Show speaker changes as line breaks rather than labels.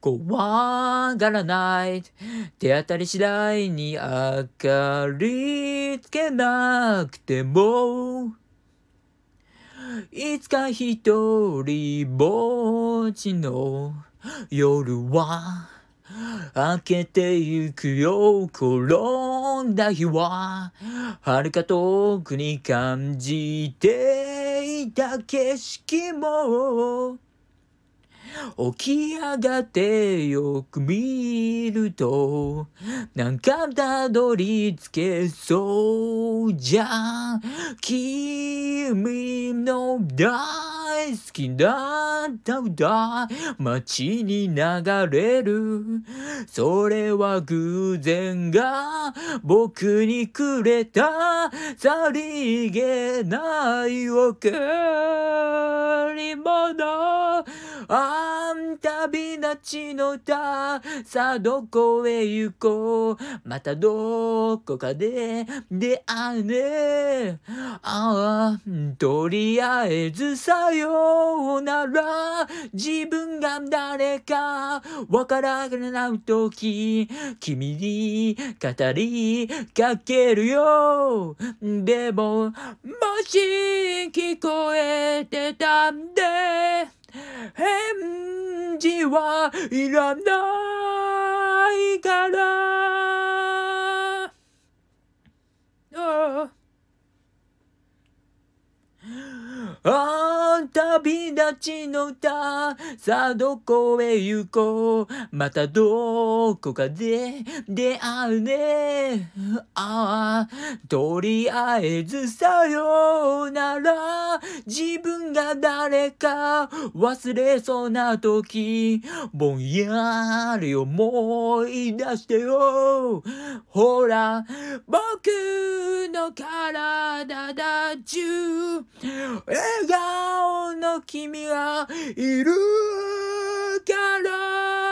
怖がらない。手当たり次第に明かりつけなくても、いつか一人ぼっちの夜は明けてゆくよ転んだ日は遥か遠くに感じていた景色も起き上がってよく見るとなんかたどり着けそうじゃん。君の大好きだった歌街に流れる。それは偶然が僕にくれた。さりげない贈り物あんたび立ちの歌さあどこへ行こうまたどこかで出会うね。ああとりあえずさようなら。自分が誰かわからない時君に語りかけるよ。でももし聞こえてたんで私はいらないから。あああ旅立ちの歌さあどこへ行こう？またどこかで出会うね。ああとりあえずさようなら。自分が誰か忘れそうな時ぼんやり思い出してよ。ほら僕の体だ中笑顔の君はいるから。